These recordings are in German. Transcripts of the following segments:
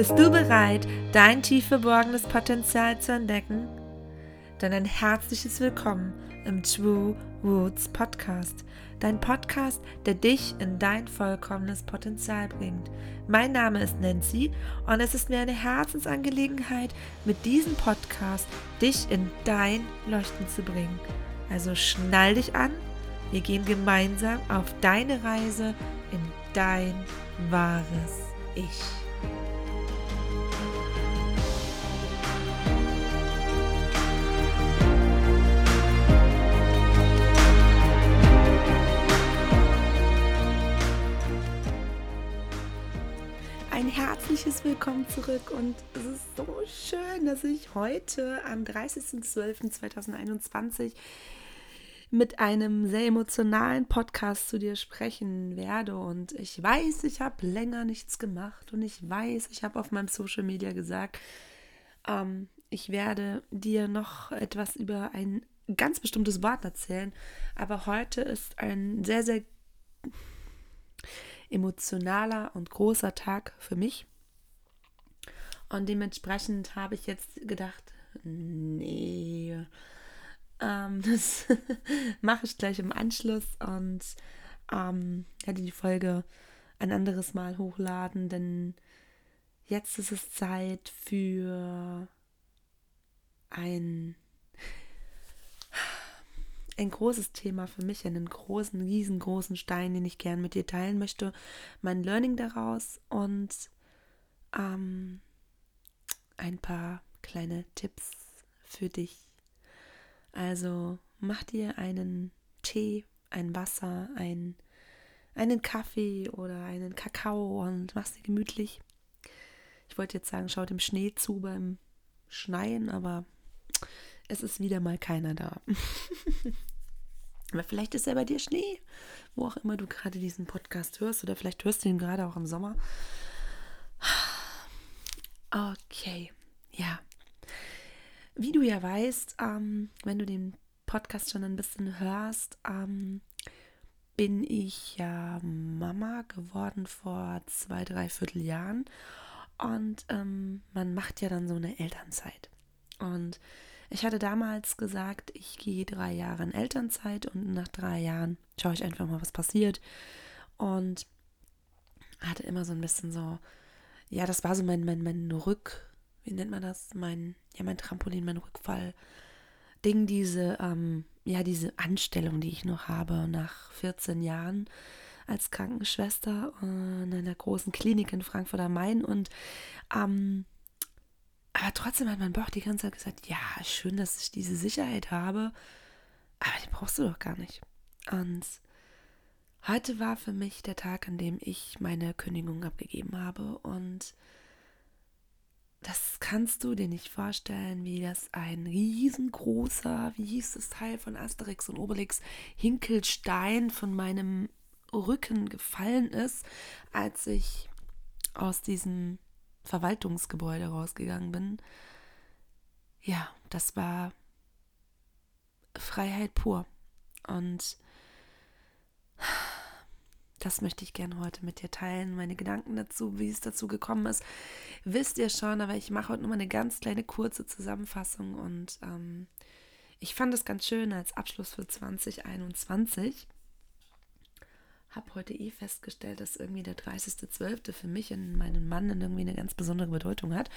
Bist du bereit, dein tief verborgenes Potenzial zu entdecken? Dann ein herzliches Willkommen im True Roots Podcast. Dein Podcast, der dich in dein vollkommenes Potenzial bringt. Mein Name ist Nancy und es ist mir eine Herzensangelegenheit, mit diesem Podcast dich in dein Leuchten zu bringen. Also schnall dich an, wir gehen gemeinsam auf deine Reise in dein wahres Ich. Herzliches Willkommen zurück und es ist so schön, dass ich heute am 30.12.2021 mit einem sehr emotionalen Podcast zu dir sprechen werde. Und ich weiß, ich habe länger nichts gemacht und ich weiß, ich habe auf meinem Social Media gesagt, ähm, ich werde dir noch etwas über ein ganz bestimmtes Wort erzählen. Aber heute ist ein sehr, sehr emotionaler und großer Tag für mich. Und dementsprechend habe ich jetzt gedacht, nee, ähm, das mache ich gleich im Anschluss und ähm, werde die Folge ein anderes Mal hochladen, denn jetzt ist es Zeit für ein, ein großes Thema für mich, einen großen, riesengroßen Stein, den ich gern mit dir teilen möchte, mein Learning daraus und ähm, ein paar kleine Tipps für dich also mach dir einen Tee, ein Wasser, ein, einen Kaffee oder einen Kakao und mach's dir gemütlich. Ich wollte jetzt sagen, schau dem Schnee zu beim Schneien, aber es ist wieder mal keiner da. aber vielleicht ist ja bei dir Schnee, wo auch immer du gerade diesen Podcast hörst oder vielleicht hörst du ihn gerade auch im Sommer. Okay, ja. Wie du ja weißt, ähm, wenn du den Podcast schon ein bisschen hörst, ähm, bin ich ja Mama geworden vor zwei, drei Vierteljahren. Und ähm, man macht ja dann so eine Elternzeit. Und ich hatte damals gesagt, ich gehe drei Jahre in Elternzeit und nach drei Jahren schaue ich einfach mal, was passiert. Und hatte immer so ein bisschen so, ja, das war so mein, mein, mein Rück, wie nennt man das? Mein, ja, mein Trampolin, mein Rückfall. Ding, diese, ähm, ja, diese Anstellung, die ich noch habe nach 14 Jahren als Krankenschwester in einer großen Klinik in Frankfurt am Main. Und ähm, aber trotzdem hat mein Bauch die ganze Zeit gesagt, ja, schön, dass ich diese Sicherheit habe, aber die brauchst du doch gar nicht. Und heute war für mich der Tag, an dem ich meine Kündigung abgegeben habe und das kannst du dir nicht vorstellen, wie das ein riesengroßer, wie hieß das Teil von Asterix und Obelix, Hinkelstein von meinem Rücken gefallen ist, als ich aus diesem Verwaltungsgebäude rausgegangen bin. Ja, das war Freiheit pur. Und das möchte ich gerne heute mit dir teilen. Meine Gedanken dazu, wie es dazu gekommen ist, wisst ihr schon, aber ich mache heute nur mal eine ganz kleine kurze Zusammenfassung und ähm, ich fand es ganz schön als Abschluss für 2021. Habe heute eh festgestellt, dass irgendwie der 30.12. für mich und meinen Mann irgendwie eine ganz besondere Bedeutung hat.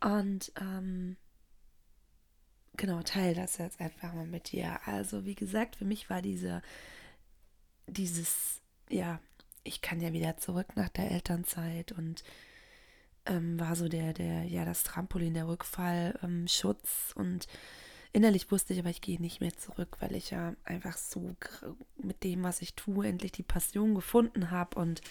Und ähm, genau, teile das jetzt einfach mal mit dir. Also, wie gesagt, für mich war diese, dieses ja, ich kann ja wieder zurück nach der Elternzeit und ähm, war so der, der, ja, das Trampolin, der Rückfall, ähm, und innerlich wusste ich aber, ich gehe nicht mehr zurück, weil ich ja einfach so mit dem, was ich tue, endlich die Passion gefunden habe und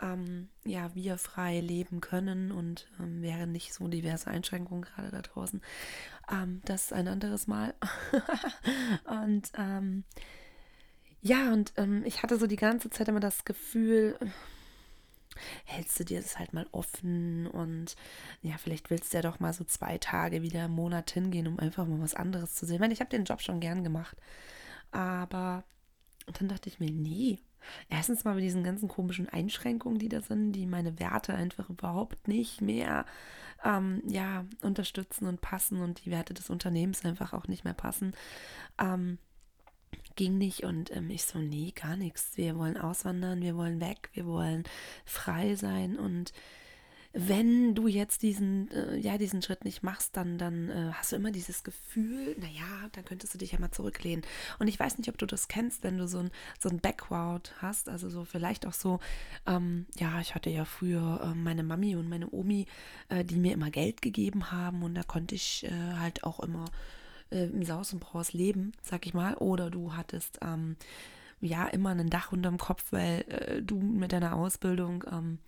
ähm, ja, wir frei leben können und ähm, wären nicht so diverse Einschränkungen gerade da draußen. Ähm, das ist ein anderes Mal. und ähm, ja, und ähm, ich hatte so die ganze Zeit immer das Gefühl, hältst du dir das halt mal offen und ja, vielleicht willst du ja doch mal so zwei Tage wieder im Monat hingehen, um einfach mal was anderes zu sehen. Ich meine, ich habe den Job schon gern gemacht, aber dann dachte ich mir, nee, erstens mal mit diesen ganzen komischen Einschränkungen, die da sind, die meine Werte einfach überhaupt nicht mehr ähm, ja, unterstützen und passen und die Werte des Unternehmens einfach auch nicht mehr passen. Ähm, ging nicht und ähm, ich so, nee, gar nichts. Wir wollen auswandern, wir wollen weg, wir wollen frei sein und wenn du jetzt diesen, äh, ja, diesen Schritt nicht machst, dann, dann äh, hast du immer dieses Gefühl, naja, dann könntest du dich ja mal zurücklehnen. Und ich weiß nicht, ob du das kennst, wenn du so ein, so ein Background hast, also so vielleicht auch so, ähm, ja, ich hatte ja früher äh, meine Mami und meine Omi, äh, die mir immer Geld gegeben haben und da konnte ich äh, halt auch immer äh, im Saus und Braus leben, sag ich mal. Oder du hattest, ähm, ja, immer ein Dach unterm Kopf, weil du mit deiner Ausbildung, ähm,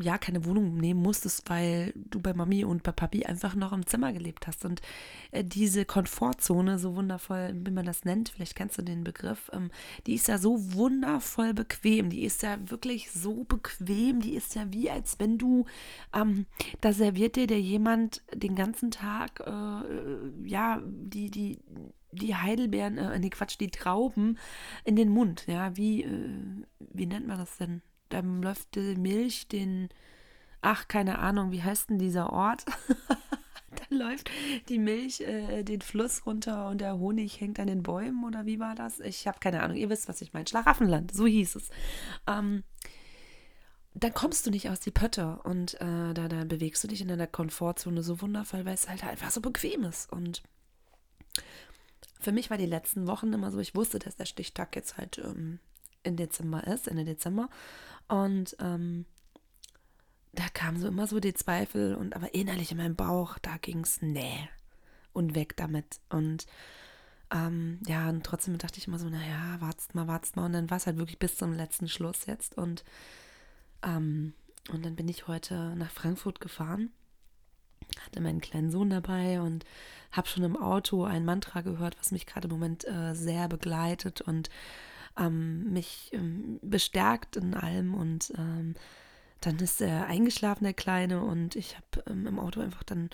ja, keine Wohnung nehmen musstest, weil du bei Mami und bei Papi einfach noch im Zimmer gelebt hast. Und äh, diese Komfortzone, so wundervoll, wie man das nennt, vielleicht kennst du den Begriff, ähm, die ist ja so wundervoll bequem. Die ist ja wirklich so bequem. Die ist ja wie, als wenn du, ähm, da serviert dir der jemand den ganzen Tag, äh, ja, die, die, die Heidelbeeren, äh, nee, Quatsch, die Trauben in den Mund. Ja, wie, äh, wie nennt man das denn? Dann läuft die Milch den, ach, keine Ahnung, wie heißt denn dieser Ort? dann läuft die Milch äh, den Fluss runter und der Honig hängt an den Bäumen oder wie war das? Ich habe keine Ahnung, ihr wisst, was ich meine. Schlaraffenland, so hieß es. Ähm, dann kommst du nicht aus die Pötte und äh, da, da bewegst du dich in deiner Komfortzone so wundervoll, weil es halt einfach so bequem ist. Und für mich war die letzten Wochen immer so, ich wusste, dass der Stichtag jetzt halt ähm, in Dezember ist, Ende Dezember. Und ähm, da kamen so immer so die Zweifel und aber innerlich in meinem Bauch, da ging es, nee, und weg damit. Und ähm, ja, und trotzdem dachte ich immer so, naja, wartest mal, wartest mal. Und dann war es halt wirklich bis zum letzten Schluss jetzt. Und, ähm, und dann bin ich heute nach Frankfurt gefahren, hatte meinen kleinen Sohn dabei und habe schon im Auto ein Mantra gehört, was mich gerade im Moment äh, sehr begleitet und ähm, mich ähm, bestärkt in allem und ähm, dann ist er eingeschlafen, der Kleine, und ich habe ähm, im Auto einfach dann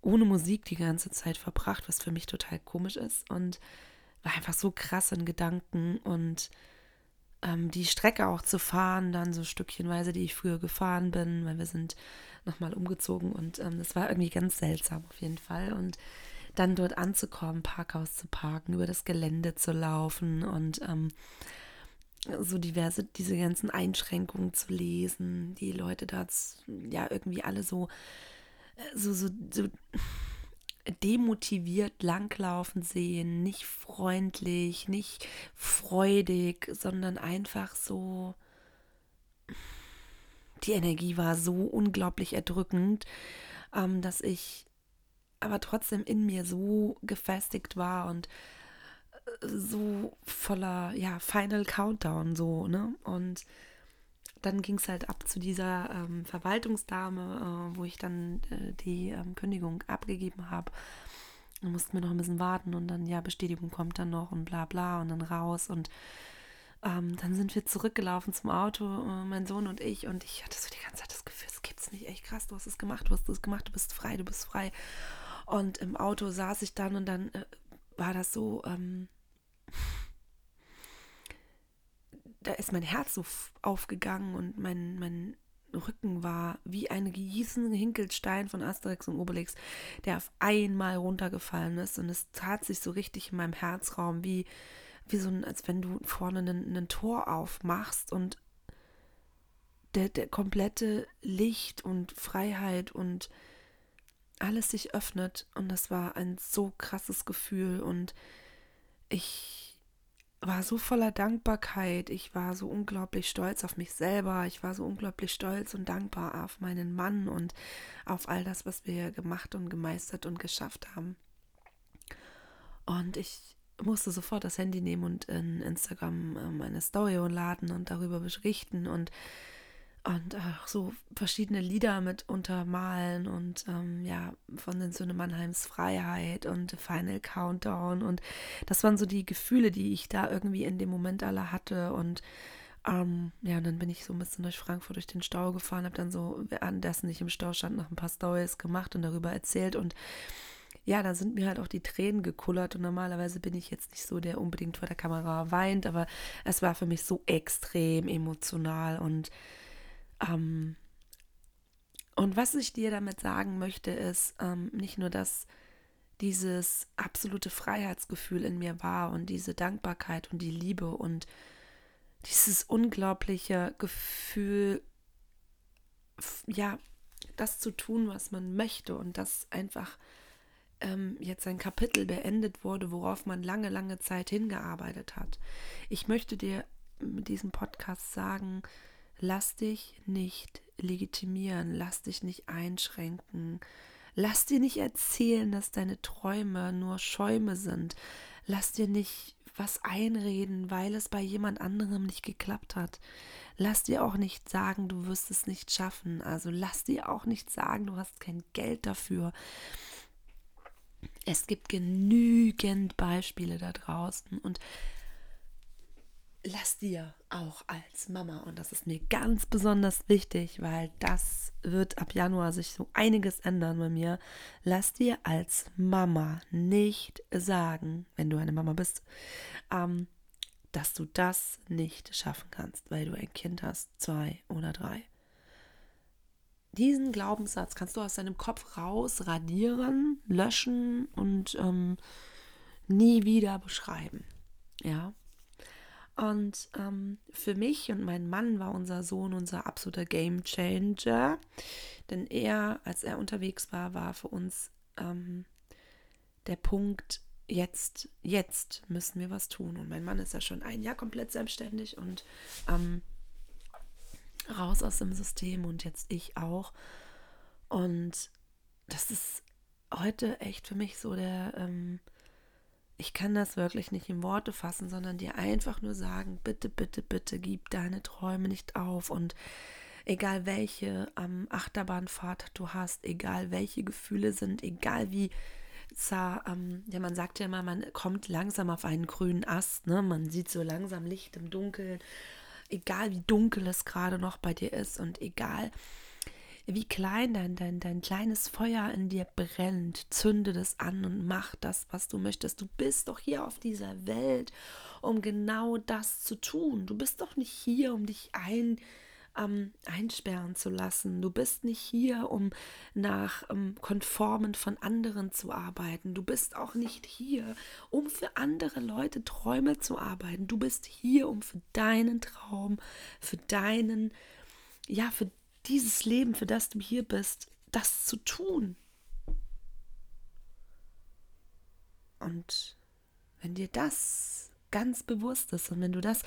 ohne Musik die ganze Zeit verbracht, was für mich total komisch ist und war einfach so krass in Gedanken und ähm, die Strecke auch zu fahren, dann so stückchenweise, die ich früher gefahren bin, weil wir sind nochmal umgezogen und ähm, das war irgendwie ganz seltsam auf jeden Fall und dann dort anzukommen, Parkhaus zu parken, über das Gelände zu laufen und ähm, so diverse, diese ganzen Einschränkungen zu lesen, die Leute da ja irgendwie alle so, äh, so, so, so demotiviert langlaufen sehen, nicht freundlich, nicht freudig, sondern einfach so. Die Energie war so unglaublich erdrückend, ähm, dass ich aber trotzdem in mir so gefestigt war und äh, so voller, ja, Final Countdown, so, ne? Und dann ging es halt ab zu dieser ähm, Verwaltungsdame, äh, wo ich dann äh, die ähm, Kündigung abgegeben habe. Dann mussten wir noch ein bisschen warten und dann, ja, Bestätigung kommt dann noch und bla bla und dann raus und ähm, dann sind wir zurückgelaufen zum Auto, äh, mein Sohn und ich, und ich hatte so die ganze Zeit das Gefühl, es gibt's nicht, echt krass, du hast es gemacht, du hast es gemacht, du bist frei, du bist frei. Und im Auto saß ich dann und dann äh, war das so, ähm, da ist mein Herz so aufgegangen und mein, mein Rücken war wie ein riesen Hinkelstein von Asterix und Obelix, der auf einmal runtergefallen ist. Und es tat sich so richtig in meinem Herzraum, wie, wie so ein, als wenn du vorne ein Tor aufmachst und der, der komplette Licht und Freiheit und alles sich öffnet und das war ein so krasses Gefühl und ich war so voller Dankbarkeit, ich war so unglaublich stolz auf mich selber, ich war so unglaublich stolz und dankbar auf meinen Mann und auf all das, was wir gemacht und gemeistert und geschafft haben. Und ich musste sofort das Handy nehmen und in Instagram äh, meine Story laden und darüber berichten und und auch so verschiedene Lieder mit untermalen und ähm, ja, von den Söhne Mannheims Freiheit und Final Countdown. Und das waren so die Gefühle, die ich da irgendwie in dem Moment alle hatte. Und ähm, ja, und dann bin ich so ein bisschen durch Frankfurt durch den Stau gefahren, habe dann so, währenddessen ich im Stau stand, noch ein paar Stories gemacht und darüber erzählt. Und ja, da sind mir halt auch die Tränen gekullert. Und normalerweise bin ich jetzt nicht so, der unbedingt vor der Kamera weint, aber es war für mich so extrem emotional. Und ähm, und was ich dir damit sagen möchte, ist ähm, nicht nur, dass dieses absolute Freiheitsgefühl in mir war und diese Dankbarkeit und die Liebe und dieses unglaubliche Gefühl, ja, das zu tun, was man möchte und das einfach ähm, jetzt ein Kapitel beendet wurde, worauf man lange, lange Zeit hingearbeitet hat. Ich möchte dir mit diesem Podcast sagen, lass dich nicht legitimieren, lass dich nicht einschränken, lass dir nicht erzählen, dass deine Träume nur Schäume sind, lass dir nicht was einreden, weil es bei jemand anderem nicht geklappt hat. Lass dir auch nicht sagen, du wirst es nicht schaffen. Also lass dir auch nicht sagen, du hast kein Geld dafür. Es gibt genügend Beispiele da draußen und lass dir auch als Mama, und das ist mir ganz besonders wichtig, weil das wird ab Januar sich so einiges ändern bei mir, lass dir als Mama nicht sagen, wenn du eine Mama bist, ähm, dass du das nicht schaffen kannst, weil du ein Kind hast, zwei oder drei diesen Glaubenssatz kannst du aus deinem Kopf raus radieren, löschen und ähm, nie wieder beschreiben. Ja. Und ähm, für mich und meinen Mann war unser Sohn unser absoluter Game Changer. Denn er, als er unterwegs war, war für uns ähm, der Punkt, jetzt, jetzt müssen wir was tun. Und mein Mann ist ja schon ein Jahr komplett selbstständig und ähm, raus aus dem System und jetzt ich auch. Und das ist heute echt für mich so der, ähm, ich kann das wirklich nicht in Worte fassen, sondern dir einfach nur sagen, bitte, bitte, bitte, gib deine Träume nicht auf und egal welche ähm, Achterbahnfahrt du hast, egal welche Gefühle sind, egal wie zwar, ähm, ja, man sagt ja immer, man kommt langsam auf einen grünen Ast, ne? Man sieht so langsam Licht im Dunkeln egal wie dunkel es gerade noch bei dir ist und egal wie klein dein, dein, dein kleines Feuer in dir brennt, zünde das an und mach das, was du möchtest. Du bist doch hier auf dieser Welt, um genau das zu tun. Du bist doch nicht hier, um dich ein, ähm, einsperren zu lassen. Du bist nicht hier, um nach ähm, Konformen von anderen zu arbeiten. Du bist auch nicht hier, um für andere Leute Träume zu arbeiten. Du bist hier, um für deinen Traum, für deinen, ja, für dieses Leben, für das du hier bist, das zu tun. Und wenn dir das ganz bewusst ist und wenn du das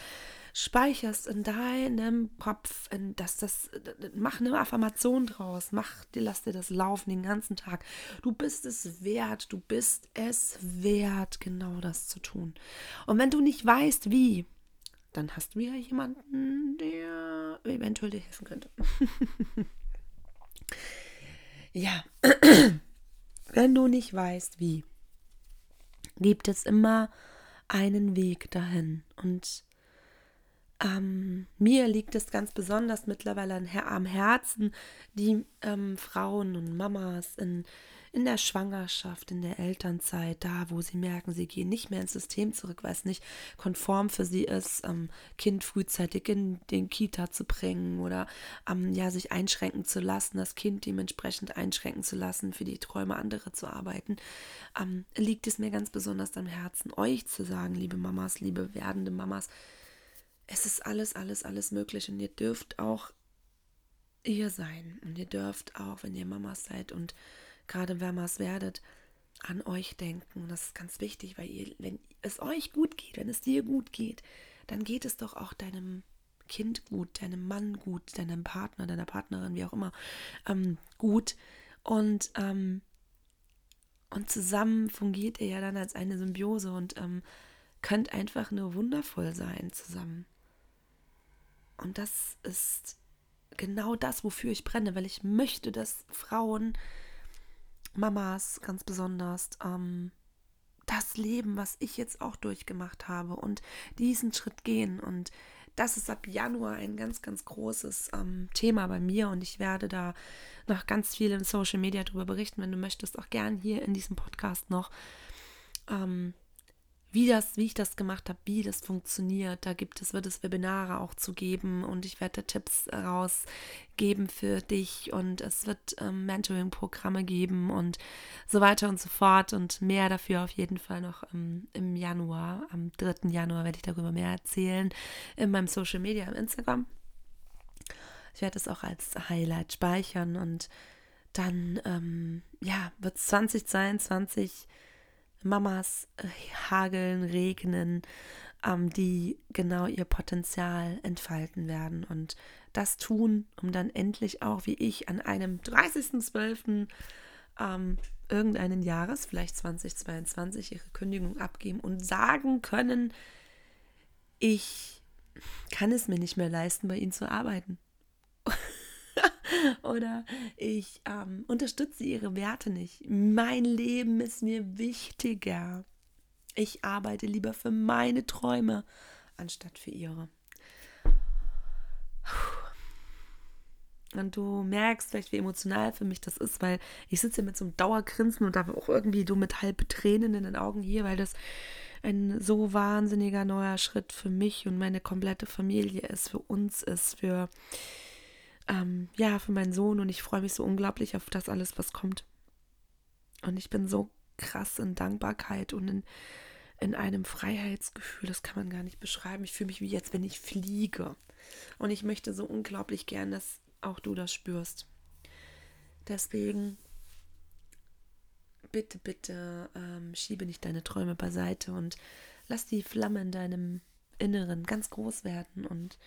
speicherst in deinem Kopf, in das, das, mach eine Affirmation draus, mach dir, lass dir das laufen den ganzen Tag. Du bist es wert, du bist es wert, genau das zu tun. Und wenn du nicht weißt, wie, dann hast du ja jemanden, der eventuell dir helfen könnte. ja, wenn du nicht weißt, wie, gibt es immer einen Weg dahin. Und ähm, mir liegt es ganz besonders mittlerweile am Herzen, die ähm, Frauen und Mamas in, in der Schwangerschaft, in der Elternzeit, da wo sie merken, sie gehen nicht mehr ins System zurück, weil es nicht konform für sie ist, ähm, Kind frühzeitig in den Kita zu bringen oder ähm, ja, sich einschränken zu lassen, das Kind dementsprechend einschränken zu lassen, für die Träume anderer zu arbeiten, ähm, liegt es mir ganz besonders am Herzen, euch zu sagen, liebe Mamas, liebe werdende Mamas, es ist alles, alles, alles möglich und ihr dürft auch ihr sein und ihr dürft auch, wenn ihr Mamas seid und gerade Mamas werdet, an euch denken. Das ist ganz wichtig, weil ihr, wenn es euch gut geht, wenn es dir gut geht, dann geht es doch auch deinem Kind gut, deinem Mann gut, deinem Partner, deiner Partnerin, wie auch immer, ähm, gut. Und, ähm, und zusammen fungiert ihr ja dann als eine Symbiose und ähm, könnt einfach nur wundervoll sein zusammen. Und das ist genau das, wofür ich brenne, weil ich möchte, dass Frauen, Mamas ganz besonders, ähm, das leben, was ich jetzt auch durchgemacht habe und diesen Schritt gehen und das ist ab Januar ein ganz, ganz großes ähm, Thema bei mir und ich werde da noch ganz viel in Social Media darüber berichten, wenn du möchtest, auch gern hier in diesem Podcast noch. Ähm, wie das, wie ich das gemacht habe, wie das funktioniert. Da gibt es, wird es Webinare auch zu geben und ich werde Tipps rausgeben für dich und es wird ähm, Mentoring-Programme geben und so weiter und so fort und mehr dafür auf jeden Fall noch im, im Januar. Am 3. Januar werde ich darüber mehr erzählen in meinem Social Media, im Instagram. Ich werde es auch als Highlight speichern und dann, ähm, ja, wird 2022 Mamas äh, hageln, regnen, ähm, die genau ihr Potenzial entfalten werden und das tun, um dann endlich auch wie ich an einem 30.12. Ähm, irgendeinen Jahres, vielleicht 2022, ihre Kündigung abgeben und sagen können, ich kann es mir nicht mehr leisten, bei ihnen zu arbeiten. Oder ich ähm, unterstütze ihre Werte nicht. Mein Leben ist mir wichtiger. Ich arbeite lieber für meine Träume anstatt für ihre. Und du merkst vielleicht, wie emotional für mich das ist, weil ich sitze mit so einem Dauergrinsen und da auch irgendwie du mit halb Tränen in den Augen hier, weil das ein so wahnsinniger neuer Schritt für mich und meine komplette Familie ist, für uns ist, für ähm, ja, für meinen Sohn und ich freue mich so unglaublich auf das alles, was kommt. Und ich bin so krass in Dankbarkeit und in, in einem Freiheitsgefühl, das kann man gar nicht beschreiben. Ich fühle mich wie jetzt, wenn ich fliege. Und ich möchte so unglaublich gern, dass auch du das spürst. Deswegen bitte, bitte ähm, schiebe nicht deine Träume beiseite und lass die Flamme in deinem Inneren ganz groß werden und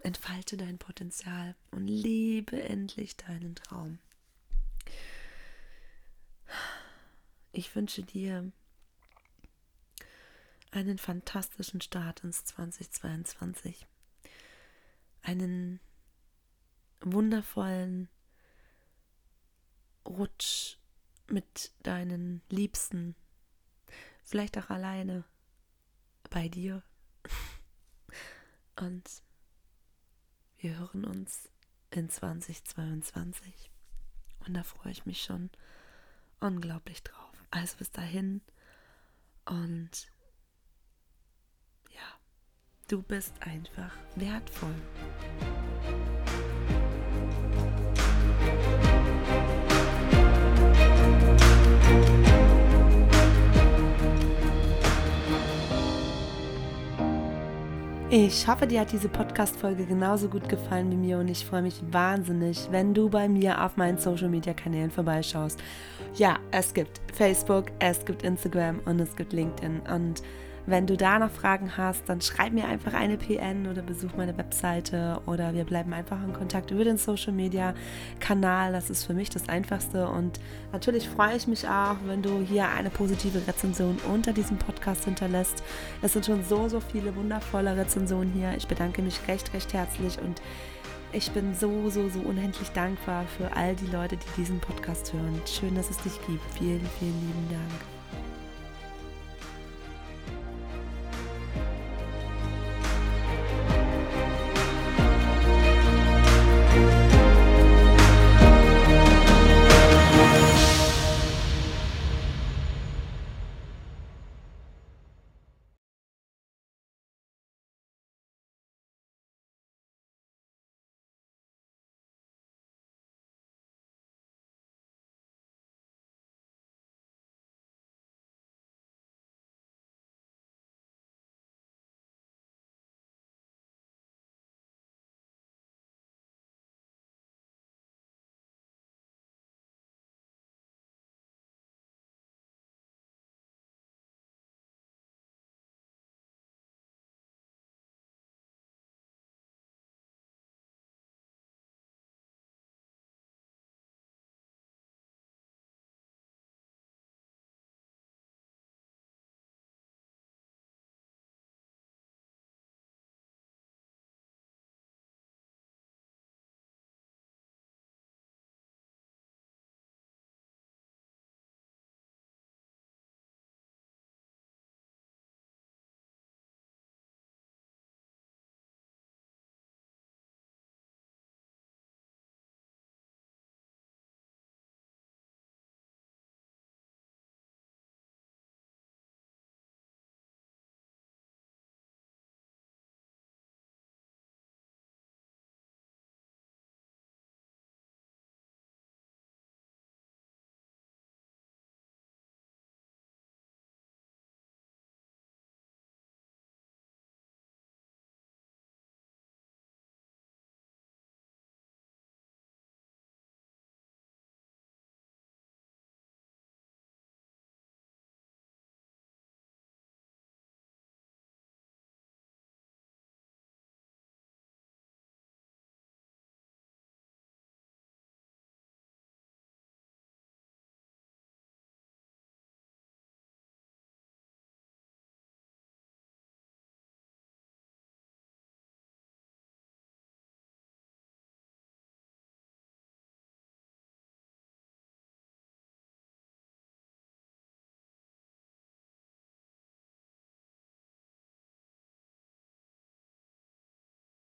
entfalte dein Potenzial und lebe endlich deinen Traum. Ich wünsche dir einen fantastischen Start ins 2022. Einen wundervollen Rutsch mit deinen Liebsten, vielleicht auch alleine bei dir. Und wir hören uns in 2022 und da freue ich mich schon unglaublich drauf. Also bis dahin und ja, du bist einfach wertvoll. Ich hoffe, dir hat diese Podcast-Folge genauso gut gefallen wie mir und ich freue mich wahnsinnig, wenn du bei mir auf meinen Social-Media-Kanälen vorbeischaust. Ja, es gibt Facebook, es gibt Instagram und es gibt LinkedIn und wenn du da noch Fragen hast, dann schreib mir einfach eine PN oder besuch meine Webseite oder wir bleiben einfach in Kontakt über den Social Media Kanal. Das ist für mich das Einfachste. Und natürlich freue ich mich auch, wenn du hier eine positive Rezension unter diesem Podcast hinterlässt. Es sind schon so, so viele wundervolle Rezensionen hier. Ich bedanke mich recht, recht herzlich und ich bin so, so, so unendlich dankbar für all die Leute, die diesen Podcast hören. Schön, dass es dich gibt. Vielen, vielen lieben Dank.